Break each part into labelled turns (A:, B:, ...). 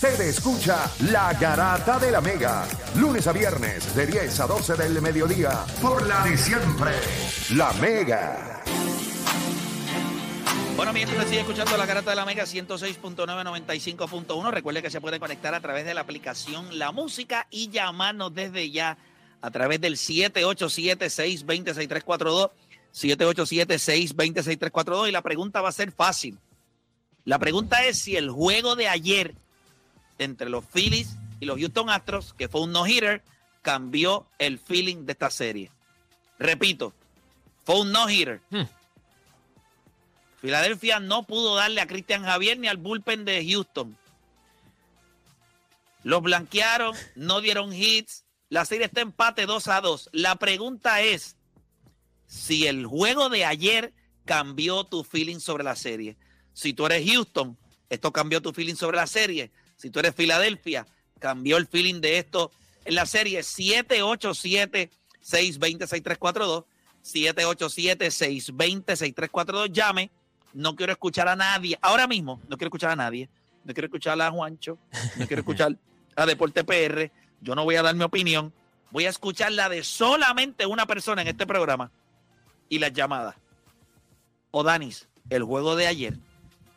A: Usted escucha La Garata de la Mega, lunes a viernes de 10 a 12 del mediodía, por la de siempre, La Mega.
B: Bueno, mientras sigue escuchando la garata de la Mega 106.995.1, recuerde que se puede conectar a través de la aplicación La Música y llamarnos desde ya a través del 787-620-6342, 787-620-6342 y la pregunta va a ser fácil. La pregunta es si el juego de ayer entre los Phillies y los Houston Astros, que fue un no-hitter, cambió el feeling de esta serie. Repito, fue un no-hitter.
C: Hmm.
B: Filadelfia no pudo darle a Cristian Javier ni al bullpen de Houston. Los blanquearon, no dieron hits. La serie está empate 2 a 2. La pregunta es si el juego de ayer cambió tu feeling sobre la serie. Si tú eres Houston, esto cambió tu feeling sobre la serie. Si tú eres Filadelfia, cambió el feeling de esto en la serie 787-620-6342. 787-620-6342. Llame. No quiero escuchar a nadie. Ahora mismo, no quiero escuchar a nadie. No quiero escuchar a Juancho. No quiero escuchar a Deporte PR. Yo no voy a dar mi opinión. Voy a escuchar la de solamente una persona en este programa y las llamadas. O Danis, el juego de ayer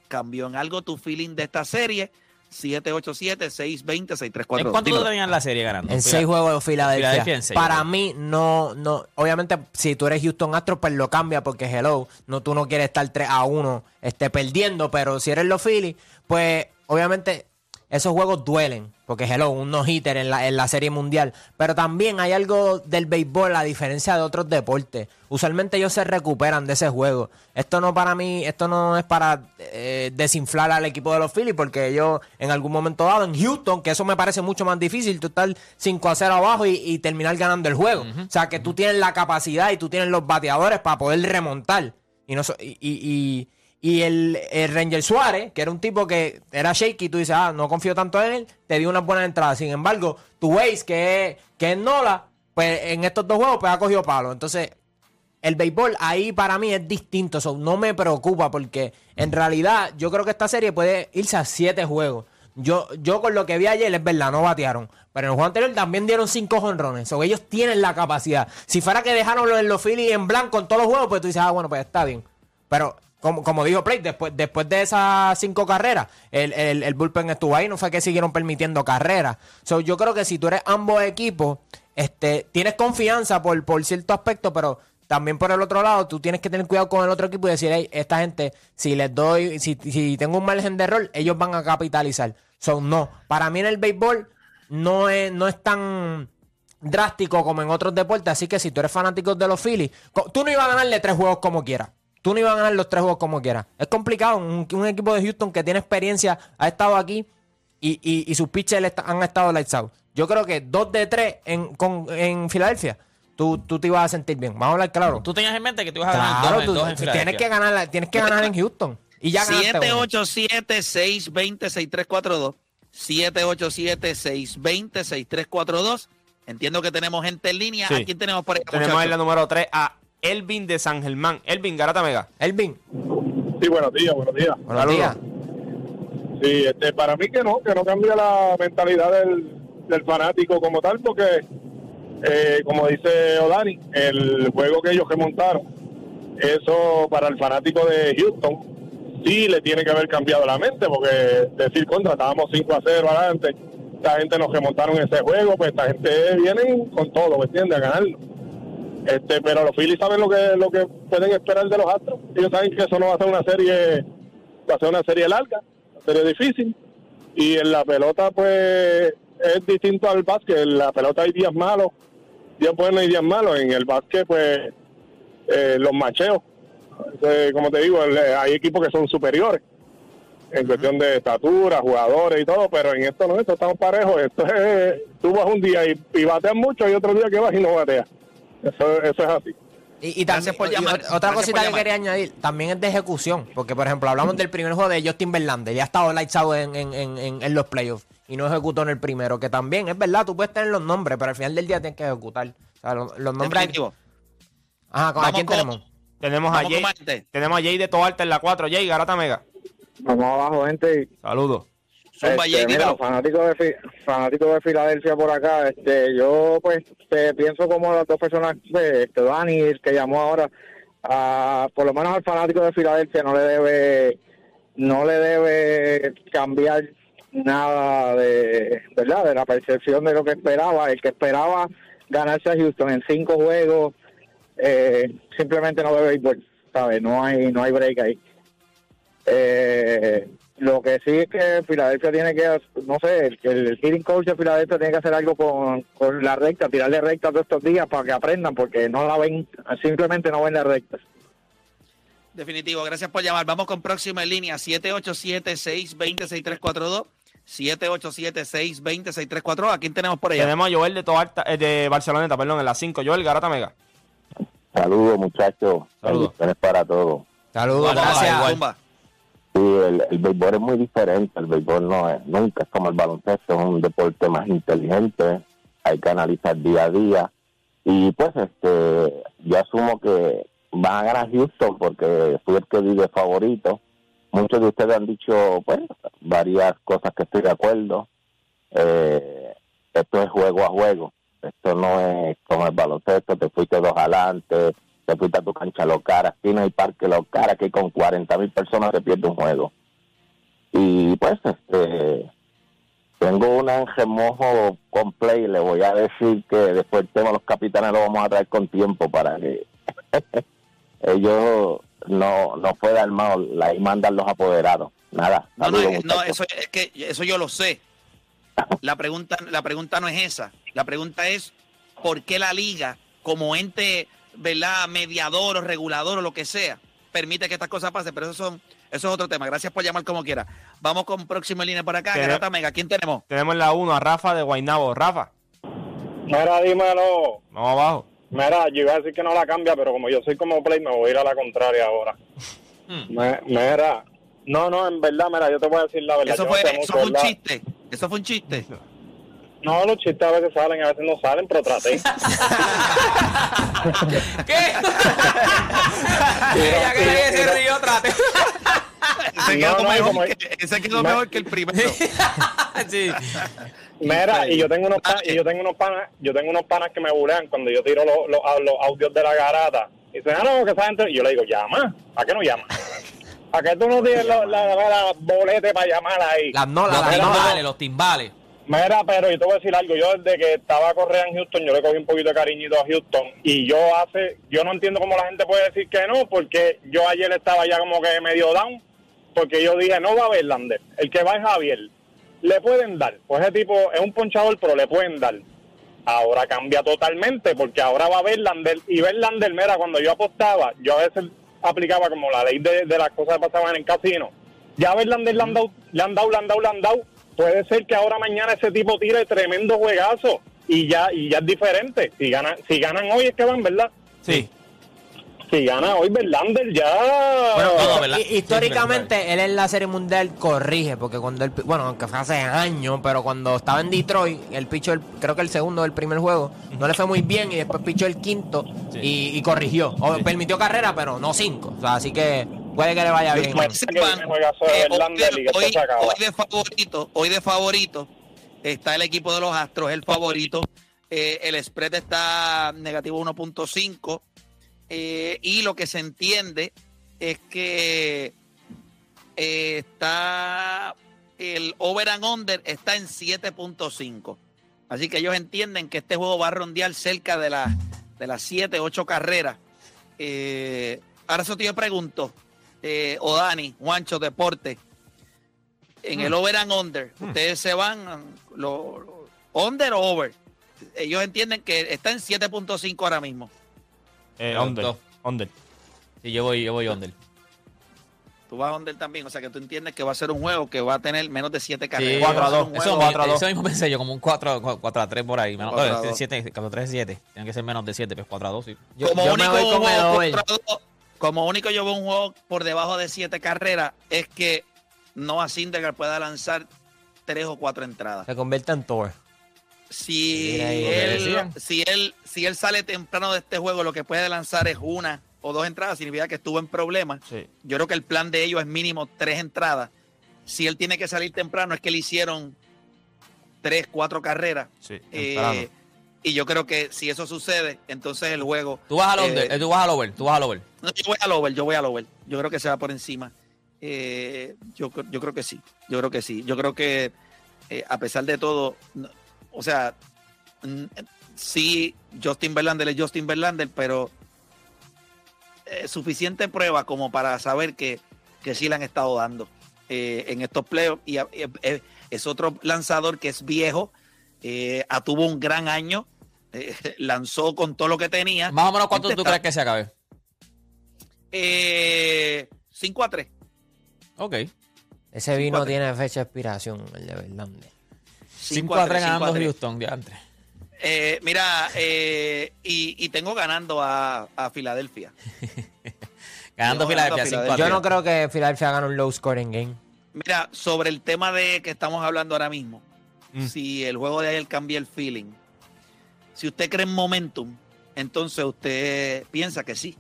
B: cambió en algo tu feeling de esta serie. 787-620-6342.
C: ¿En cuánto tenías la serie ganando?
D: En seis juegos de Filadelfia.
C: Filadelfia en seis
D: Para
C: juegos.
D: mí, no, no. Obviamente, si tú eres Houston Astros, pues lo cambia porque hello. No, tú no quieres estar 3 a 1 este, perdiendo. Pero si eres los Phillies, pues obviamente esos juegos duelen. Porque hello, un no-hitter en la, en la serie mundial. Pero también hay algo del béisbol, a diferencia de otros deportes. Usualmente ellos se recuperan de ese juego. Esto no para mí, esto no es para eh, desinflar al equipo de los Phillies, porque ellos en algún momento dado en Houston, que eso me parece mucho más difícil, tú estar 5 a 0 abajo y, y terminar ganando el juego. O sea, que tú tienes la capacidad y tú tienes los bateadores para poder remontar. Y no so- y, y- y- el, el Ranger Suárez, que era un tipo que era shaky, tú dices, ah, no confío tanto en él, te dio unas buenas entradas. Sin embargo, tu Ace, que es, que Nola, pues en estos dos juegos pues ha cogido palo. Entonces, el béisbol ahí para mí es distinto. Eso no me preocupa porque en realidad yo creo que esta serie puede irse a siete juegos. Yo, yo con lo que vi ayer es verdad, no batearon. Pero en el juego anterior también dieron cinco jonrones. So, ellos tienen la capacidad. Si fuera que dejaron los, los Phillies en blanco en todos los juegos, pues tú dices, ah, bueno, pues está bien. Pero como, como dijo Play, después, después de esas cinco carreras, el, el, el bullpen estuvo ahí, no fue que siguieron permitiendo carreras. So, yo creo que si tú eres ambos equipos, este, tienes confianza por, por cierto aspecto, pero también por el otro lado, tú tienes que tener cuidado con el otro equipo y decir, hey, esta gente, si les doy, si, si tengo un margen de error, ellos van a capitalizar. So, no. Para mí en el béisbol no es, no es tan drástico como en otros deportes, así que si tú eres fanático de los Phillies, tú no ibas a ganarle tres juegos como quieras. Tú no ibas a ganar los tres juegos como quieras. Es complicado. Un, equipo de Houston que tiene experiencia ha estado aquí y, y- sus pitchers han estado lights out. Yo creo que dos de tres en, en Filadelfia, tú, tú te ibas a sentir bien. Vamos a hablar claro.
C: Tú tenías en mente que tú ibas a ganar
D: Claro,
C: dos,
D: tú
C: dos en
D: tienes que ganar, tienes que ganar en Houston. Y ya ganaste uno.
B: 787-620-6342. 787-620-6342. Entiendo que tenemos gente en línea.
E: Sí.
B: ¿A quién tenemos por ahí?
E: Tenemos en la número 3 a Elvin de San Germán. Elvin, Garata Mega.
D: Elvin,
F: Sí, buenos días, buenos días.
D: buenos
E: Saludos.
D: días.
F: Sí, este, para mí que no, que no cambia la mentalidad del, del fanático como tal, porque, eh, como dice Odani, el juego que ellos remontaron, eso para el fanático de Houston, sí le tiene que haber cambiado la mente, porque decir contra, estábamos 5 a 0 adelante, esta gente nos remontaron ese juego, pues esta gente viene con todo, ¿me entiendes? A ganarlo. Este, pero los Phillies saben lo que lo que pueden esperar de los Astros. Ellos saben que eso no va a ser una serie, va a ser una serie larga, una serie difícil. Y en la pelota, pues, es distinto al básquet. En la pelota hay días malos, días buenos y días malos. En el básquet, pues, eh, los macheos. Eh, como te digo, el- hay equipos que son superiores en cuestión de estatura, jugadores y todo, pero en esto no, esto estamos parejos. Esto es, tú vas un día y, y bateas mucho y otro día que vas y no bateas. Eso, eso es así.
D: Y, y también,
B: por llamar.
D: ot- otra
B: Gracias
D: cosita
B: por
D: que quería añadir, también es de ejecución, porque por ejemplo hablamos del primer juego de Justin Verlander, ya ha estado lights out en, en, en, en- en los playoffs y no ejecutó en el primero, que también es verdad, tú puedes tener los nombres, pero al final del día tienes que ejecutar. O sea, los, los nombres...
B: Definitivo.
D: Ajá, ¿con- ¿a quién
B: con-
D: tenemos?
E: Tenemos a Jay. Tenemos a Jay de Toalta en la 4. Jay, Garata Mega.
F: Vamos abajo, gente.
E: Saludos.
G: Este,
B: Jay,
G: mira, fanático de, fanático de Filadelfia por acá, este, yo pues te pienso como las dos personas, pues, este, Dani, el que llamó ahora, a, por lo menos al fanático de Filadelfia no le debe, no le debe cambiar nada de, ¿verdad? De la percepción de lo que esperaba. El que esperaba ganarse a Houston en cinco juegos, eh, simplemente no debe ir, ¿sabes? No hay, no hay break ahí. Eh, lo que sí es que Filadelfia tiene que, no sé, el, el hitting coach de Filadelfia tiene que hacer algo con, con la recta, tirarle recta todos estos días para que aprendan, porque no la ven, simplemente no ven la recta.
B: Definitivo, gracias por llamar. Vamos con próxima en línea, 787-620-6342. 787-620-6342. ¿A quién tenemos por allá?
E: Tenemos a Joel de, Toalta, eh, de Barceloneta, perdón, en la 5. Joel Garata Mega.
H: Saludos, muchachos.
E: Saludos.
H: Bendiciones para todos.
D: Saludos, gracias.
C: igual.
H: Sí, el, el béisbol es muy diferente. El béisbol no es, nunca es como el baloncesto, es un deporte más inteligente. Hay que analizar día a día. Y pues, este, yo asumo que van a ganar Houston porque fui el que di de favorito. Muchos de ustedes han dicho, pues, varias cosas que estoy de acuerdo. Eh, esto es juego a juego. Esto no es como el baloncesto, te fuiste dos adelante, te fuiste a tu cancha los caras. Aquí no hay parque los caras, que con 40 mil personas se pierde un juego. Y pues, este, tengo un ángel mojo con play. Le voy a decir que después el tema de los capitanes lo vamos a traer con tiempo para que ellos no, no fue armado, ahí mandan los apoderados. Nada.
B: No, no,
H: saludos,
B: no,
H: muchachos.
B: eso es que eso yo lo sé. La pregunta, la pregunta no es esa. La pregunta es por qué la liga, como ente, ¿verdad? mediador o regulador o lo que sea, permite que estas cosas pasen. Pero eso son, eso es otro tema. Gracias por llamar como quiera. Vamos con próximo en línea por acá. Garata Mega, ¿quién tenemos?
E: Tenemos en la 1 a Rafa de Guaynabo. Rafa,
I: Mira, dímelo.
E: vamos abajo.
I: Mira, yo iba a decir que no la cambia, pero como yo soy como play, me voy a ir a la contraria ahora. Me- Mira, no, no, en verdad, mira, yo te voy a decir la verdad.
B: Eso fue,
I: no
B: eso fue un
I: ¿verdad?
B: chiste. Eso fue un chiste.
I: No, los chistes a veces salen, a veces no salen, pero traté.
C: ¿Qué? Ella cree que se rió vez.
B: Ese
I: No,
B: quedó,
I: no,
B: mejor,
I: como-
B: que, ese quedó
I: No.
B: mejor que el primero.
C: Sí.
I: Mira, y yo tengo unos pa- y yo tengo unos panas, yo tengo unos panas que me bulean cuando yo tiro los, los, los audios de la garata. Y dicen, ah, no, que esa gente. Y yo le digo, llama. ¿A qué no llama? ¿A qué tú no tienes la, la, la- la bolete para llamar ahí?
D: Las
C: Los
D: las
C: timbales, los timbales.
I: Mira, pero yo te voy a decir algo. Yo desde que estaba Correa en Houston, yo le cogí un poquito de cariñito a Houston. Y yo hace, yo no entiendo cómo la gente puede decir que no, porque yo ayer estaba ya como que medio down, porque yo dije, no va a haber Lander. El que va es Javier. Le pueden dar. Pues ese tipo es un ponchador, pero le pueden dar. Ahora cambia totalmente, porque ahora va a haber Lander. Y ver Lander, mira, cuando yo apostaba, yo a veces aplicaba como la ley de, las cosas que pasaban en el casino. Ya ver Lander dado, le han dado. Puede ser que ahora mañana ese tipo tire tremendo juegazo y ya y ya es diferente. Si ganan, si ganan hoy es que van, ¿verdad?
E: Sí.
I: Si gana hoy Verlander ya...
D: Históricamente, él en la Serie Mundial corrige, porque cuando él, bueno, aunque fue hace años, pero cuando estaba en Detroit, él pichó, el, creo que el segundo del primer juego, no le fue muy bien y después pichó el quinto y, y corrigió. O permitió carrera, pero no cinco. O sea, así que puede que le vaya bien.
I: Bueno,
B: Sepan, eh, hoy, de favorito, hoy de favorito está el equipo de los Astros, el favorito. Eh, el spread está negativo 1.5 eh, y lo que se entiende es que eh, está el over and under está en 7.5. Así que ellos entienden que este juego va a rondear cerca de, las de las 7, 8 carreras. Eh, ahora eso te yo pregunto, eh, o Dani, Juancho, Deporte, en el over and under, ustedes se van lo, lo- under o over. Ellos entienden que está en 7.5 ahora mismo.
E: Eh,
C: dos.
E: Under.
C: Sí, yo voy, yo voy under.
B: Tú vas under también, o sea que tú entiendes que va a ser un juego que va a tener menos de 7 carreras.
C: Sí,
E: cuatro a
B: Va ser
E: dos.
B: un
C: Eso,
B: juego-
E: cuatro a dos.
C: eso mismo pensé yo, como un 4, 4 a 3 por ahí. Menos,
B: Cuatro a
C: eh,
B: dos.
C: 7, 4 a 3 7. Tienen que ser menos de 7, pues 4 a 2, sí.
D: Yo,
B: como,
D: yo me
B: único
D: voy con el
B: juego
D: over.
B: contra dos- como único yo veo un juego por debajo de 7 carreras es que Noah Syndergaard pueda lanzar 3 o 4 entradas.
D: Se convierte en Thor.
B: Si él, si él si él sale temprano de este juego, lo que puede lanzar es una o dos entradas, significa que estuvo en problemas.
E: Sí.
B: Yo creo que el plan de ellos es mínimo tres entradas si él tiene que salir temprano, es que le hicieron tres, cuatro carreras.
E: Sí,
B: Eh, y yo creo que si eso sucede, entonces el juego.
C: Tú vas al
B: eh,
C: under, eh, tú vas al over, tú vas al over.
B: No, yo voy al over, yo voy al over. Yo creo que se va por encima. Eh, yo, yo creo que sí. Yo creo que sí. Yo creo que eh, a pesar de todo, no- o sea, sí, Justin Verlander es Justin Verlander, pero eh, suficiente prueba como para saber que, que sí le han estado dando eh, en estos playoffs. Y, eh, eh, es otro lanzador que es viejo, eh, ah, tuvo un gran año, eh, lanzó con todo lo que tenía.
C: Más o menos, ¿cuánto
B: Este
C: tú
B: está-
C: crees que se acabe?
B: Eh, 5 a 3.
C: Ok.
D: Ese vino tiene fecha de expiración, el de Verlander.
C: 5 a 3 ganando Houston, diantre.
B: Eh, mira, eh, y, y tengo ganando a, a Filadelfia.
C: Ganando Filadelfia
B: a
C: 5 a
B: Filadelfia.
D: Yo
C: 3.
D: no creo que Philadelphia gane un low scoring game.
B: Mira, sobre el tema de que estamos hablando ahora mismo,
E: Mm.
B: si el juego de ayer cambia el feeling, si usted cree en momentum, entonces usted piensa que sí.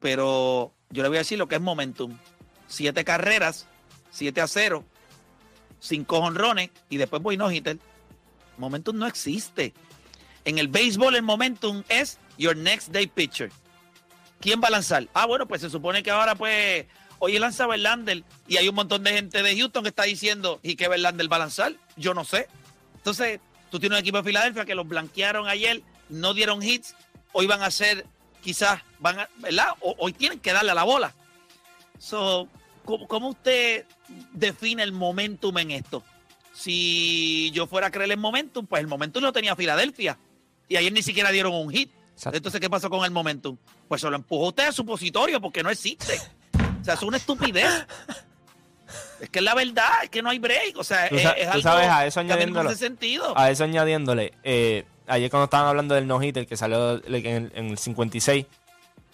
B: Pero yo le voy a decir lo que es momentum. Siete carreras, 7 a 0, cinco honrones y después voy no hitter. Momentum no existe. En el béisbol el momentum es your next day pitcher. ¿Quién va a lanzar? Ah, bueno, pues se supone que ahora pues hoy lanza Verlander y hay un montón de gente de Houston que está diciendo y que Verlander va a lanzar. Yo no sé. Entonces, tú tienes un equipo de Filadelfia que los blanquearon ayer, no dieron hits, hoy van a hacer, quizás van a, ¿verdad? Hoy tienen que darle a la bola. So, ¿cómo, cómo usted define el momentum en esto? Si yo fuera a creer en momentum, pues el momentum lo tenía Filadelfia. Y ayer ni siquiera dieron un hit.
D: Exacto.
B: Entonces, ¿qué pasó con el momentum? Pues se lo empujó usted a supositorio porque no existe. O sea, es una estupidez. Es que es la verdad, es que no hay break. O sea,
E: Tú
B: es,
E: sa-
B: es
E: tú
B: algo
E: sabes, a eso
B: que a mí no me
E: añadiéndolo-
B: hace sentido.
E: A eso añadiéndole, eh, ayer cuando estaban hablando del no-hitter que salió en el, en el 56,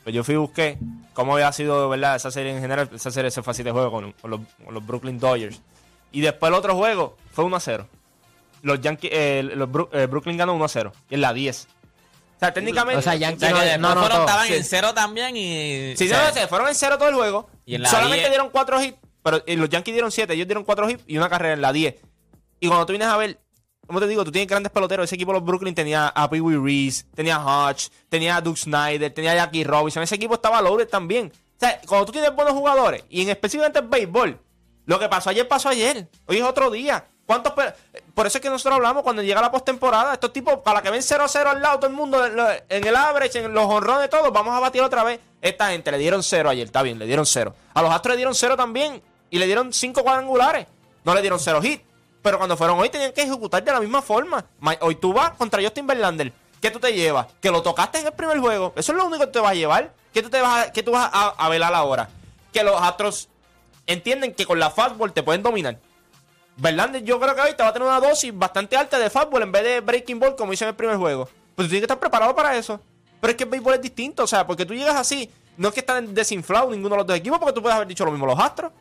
E: pues yo fui y busqué cómo había sido, ¿verdad? Esa serie en general, esa serie se fue así de juego con, con los, con los Brooklyn Dodgers. Y después el otro juego fue 1 a 0. Los Yankees, eh, los Bru- eh, Brooklyn ganó 1 a 0. Y es la 10. O sea, técnicamente.
D: O sea, Yankees no, no, no,
C: fueron- estaban
E: Sí.
C: en cero también y...
E: Sí,
C: o sea,
E: se fueron en cero todo el juego.
C: Y en la
E: Solamente
C: 10
E: dieron 4 hits, pero eh, los Yankees dieron 7, ellos dieron 4 hits y una carrera en la 10. Y cuando tú vienes a ver, como te digo, tú tienes grandes peloteros. Ese equipo de los Brooklyn tenía a Pee Wee Reese, tenía a Hodge, tenía a Duke Snyder, tenía a Jackie Robinson. Ese equipo estaba loaded también. O sea, cuando tú tienes buenos jugadores, y en específicamente el béisbol, lo que pasó ayer pasó ayer. Hoy es otro día. ¿Cuántos Por eso es que nosotros hablamos cuando llega la postemporada. Estos tipos, para que ven 0-0 al lado, todo el mundo en el average, en los honrones, todos, vamos a batir otra vez. Esta gente le dieron 0 ayer, está bien, le dieron 0. A los Astros le dieron 0 también. Y le dieron 5 cuadrangulares. No le dieron 0 hit. Pero cuando fueron hoy tenían que ejecutar de la misma forma. Ma- Hoy tú vas contra Justin Verlander. ¿Qué tú te llevas? Que lo tocaste en el primer juego. Eso es lo único que te vas a llevar. ¿Qué tú, te vas a, qué tú vas a, velar ahora? Que los Astros entienden que con la fastball te pueden dominar. Verlander yo creo que hoy te va a tener una dosis bastante alta de fastball en vez de breaking ball como hizo en el primer juego. Pues tú tienes que estar preparado para eso. Pero es que el béisbol es distinto, o sea, porque tú llegas así, no es que están desinflados ninguno de los dos equipos, porque tú puedes haber dicho lo mismo los Astros.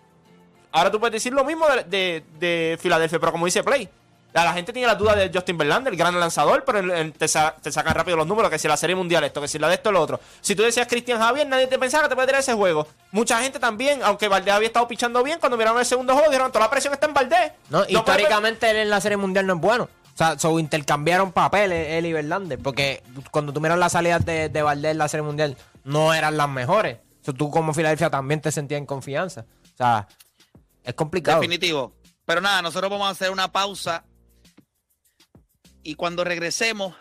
E: Ahora tú puedes decir lo mismo de, de, de Filadelfia, pero como dice Play, la, gente tiene la duda de Justin Verlander, el gran lanzador, pero te, sa- te sacan rápido los números, que si la serie mundial esto, que si la de esto, lo otro. Si tú decías Cristian Javier, nadie te pensaba que te puede tirar ese juego. Mucha gente también, aunque Valdés había estado pichando bien, cuando miraron el segundo juego, dijeron, toda la presión está en Valdés.
D: No, históricamente él en la Serie Mundial no es bueno. O sea, so intercambiaron papeles él y Verlander. Porque cuando tú miras las salidas de, de Valdés en la Serie Mundial, no eran las mejores. So, tú como Filadelfia también te sentías en confianza. O sea, es complicado.
B: Definitivo. Pero nada, nosotros vamos a hacer una pausa. Y cuando regresemos,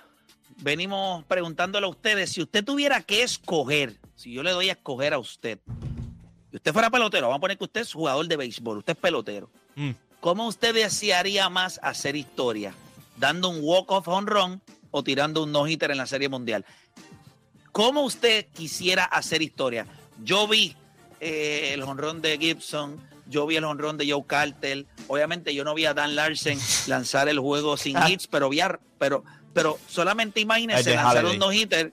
B: venimos preguntándole a ustedes, si usted tuviera que escoger, si yo le doy a escoger a usted, y usted fuera pelotero, vamos a poner que usted es jugador de béisbol, usted es pelotero,
E: Mm.
B: ¿cómo usted desearía más hacer historia? ¿Dando un walk-off home run o tirando un no-hitter en la Serie Mundial? ¿Cómo usted quisiera hacer historia? Yo vi eh, el honrón de Gibson, yo vi el honrón de Joe Carter. Obviamente yo no vi a Dan Larsen lanzar el juego sin hits, pero vi a- pero, pero solamente imagínense
E: de
B: lanzar
E: Halladay.
B: un no-hitter.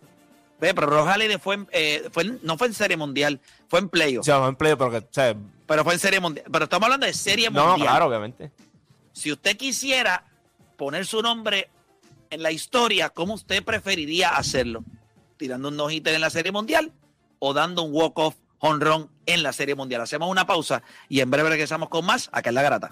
B: Ve, Pero Ross Halladay fue, eh, fue no fue en Serie Mundial, fue en playoff,
E: O sea, en pero que, o sea,
B: pero fue en Serie Mundial. Pero estamos hablando de Serie
E: no,
B: Mundial.
E: claro, obviamente.
B: Si usted quisiera poner su nombre en la historia, ¿cómo usted preferiría hacerlo? ¿Tirando un no-hitter en la Serie Mundial o dando un walk-off jonrón en la Serie Mundial. Hacemos una pausa y en breve regresamos con más acá en La Garata.